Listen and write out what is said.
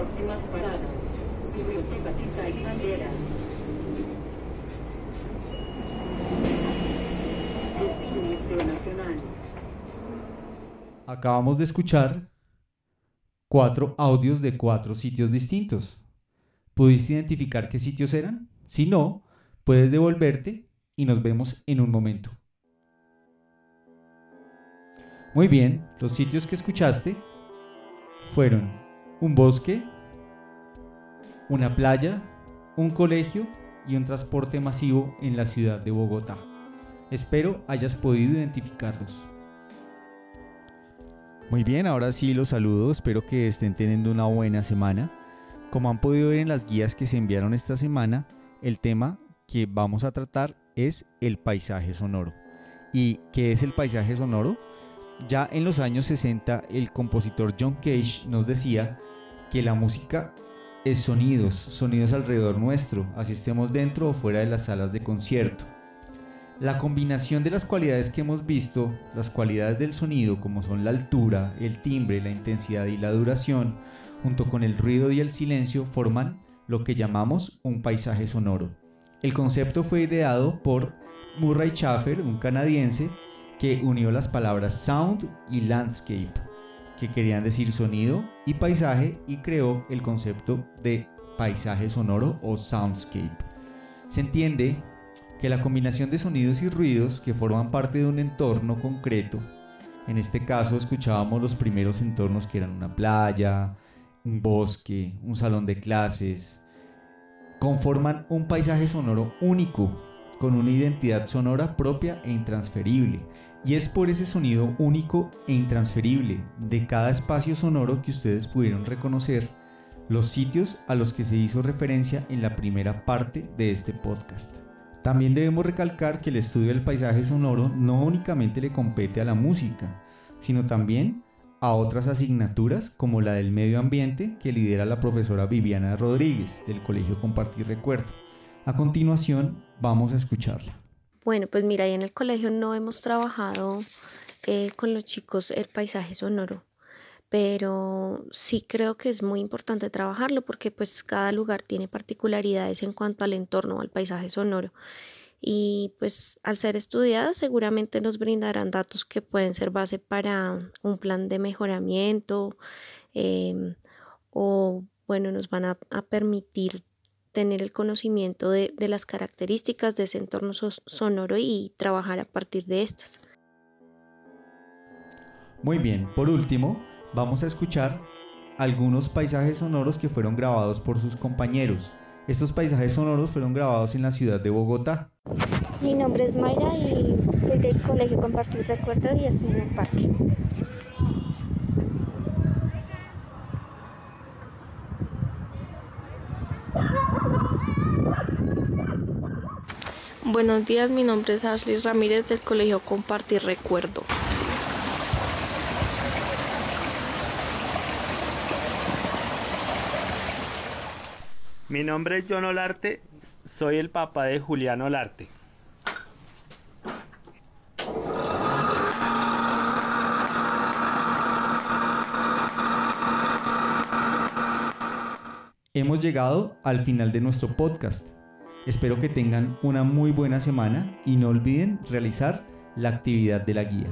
Próximas paradas. Biblioteca y Banderas. Destino. Acabamos de escuchar cuatro audios de cuatro sitios distintos. ¿Pudiste identificar qué sitios eran? Si no, puedes devolverte y nos vemos en un momento. Muy bien, los sitios que escuchaste fueron un bosque, una playa, un colegio y un transporte masivo en la ciudad de Bogotá. Espero hayas podido identificarlos. Muy bien, ahora sí los saludo, espero que estén teniendo una buena semana. Como han podido ver en las guías que se enviaron esta semana, el tema que vamos a tratar es el paisaje sonoro. ¿Y qué es el paisaje sonoro? Ya en los años 60 el compositor John Cage nos decía que la música es sonidos, sonidos alrededor nuestro, así estemos dentro o fuera de las salas de concierto. La combinación de las cualidades que hemos visto, las cualidades del sonido como son la altura, el timbre, la intensidad y la duración, junto con el ruido y el silencio, forman lo que llamamos un paisaje sonoro. El concepto fue ideado por Murray Schaffer, un canadiense, que unió las palabras sound y landscape, que querían decir sonido y paisaje, y creó el concepto de paisaje sonoro o soundscape. Se entiende que la combinación de sonidos y ruidos que forman parte de un entorno concreto, en este caso escuchábamos los primeros entornos que eran una playa, un bosque, un salón de clases, conforman un paisaje sonoro único, con una identidad sonora propia e intransferible, y es por ese sonido único e intransferible de cada espacio sonoro que ustedes pudieron reconocer los sitios a los que se hizo referencia en la primera parte de este podcast. También debemos recalcar que el estudio del paisaje sonoro no únicamente le compete a la música, sino también a otras asignaturas como la del medio ambiente que lidera la profesora Viviana Rodríguez del Colegio Compartir Recuerdo. A continuación vamos a escucharla. Bueno, pues mira, ahí en el colegio no hemos trabajado eh, con los chicos el paisaje sonoro, pero sí creo que es muy importante trabajarlo porque pues cada lugar tiene particularidades en cuanto al entorno, al paisaje sonoro. Y pues al ser estudiadas seguramente nos brindarán datos que pueden ser base para un plan de mejoramiento em, o bueno, nos van a permitir tener el conocimiento de, las características de ese entorno sonoro y trabajar a partir de estas. Muy bien, por último, vamos a escuchar algunos paisajes sonoros que fueron grabados por sus compañeros. Estos paisajes sonoros fueron grabados en la ciudad de Bogotá. Mi nombre es Mayra y soy del Colegio Compartir Recuerdo y estoy en un parque. Buenos días, mi nombre es Ashley Ramírez del Colegio Compartir Recuerdo. Mi nombre es John Olarte, soy el papá de Julián Olarte. Hemos llegado al final de nuestro podcast. Espero que tengan una muy buena semana y no olviden realizar la actividad de la guía.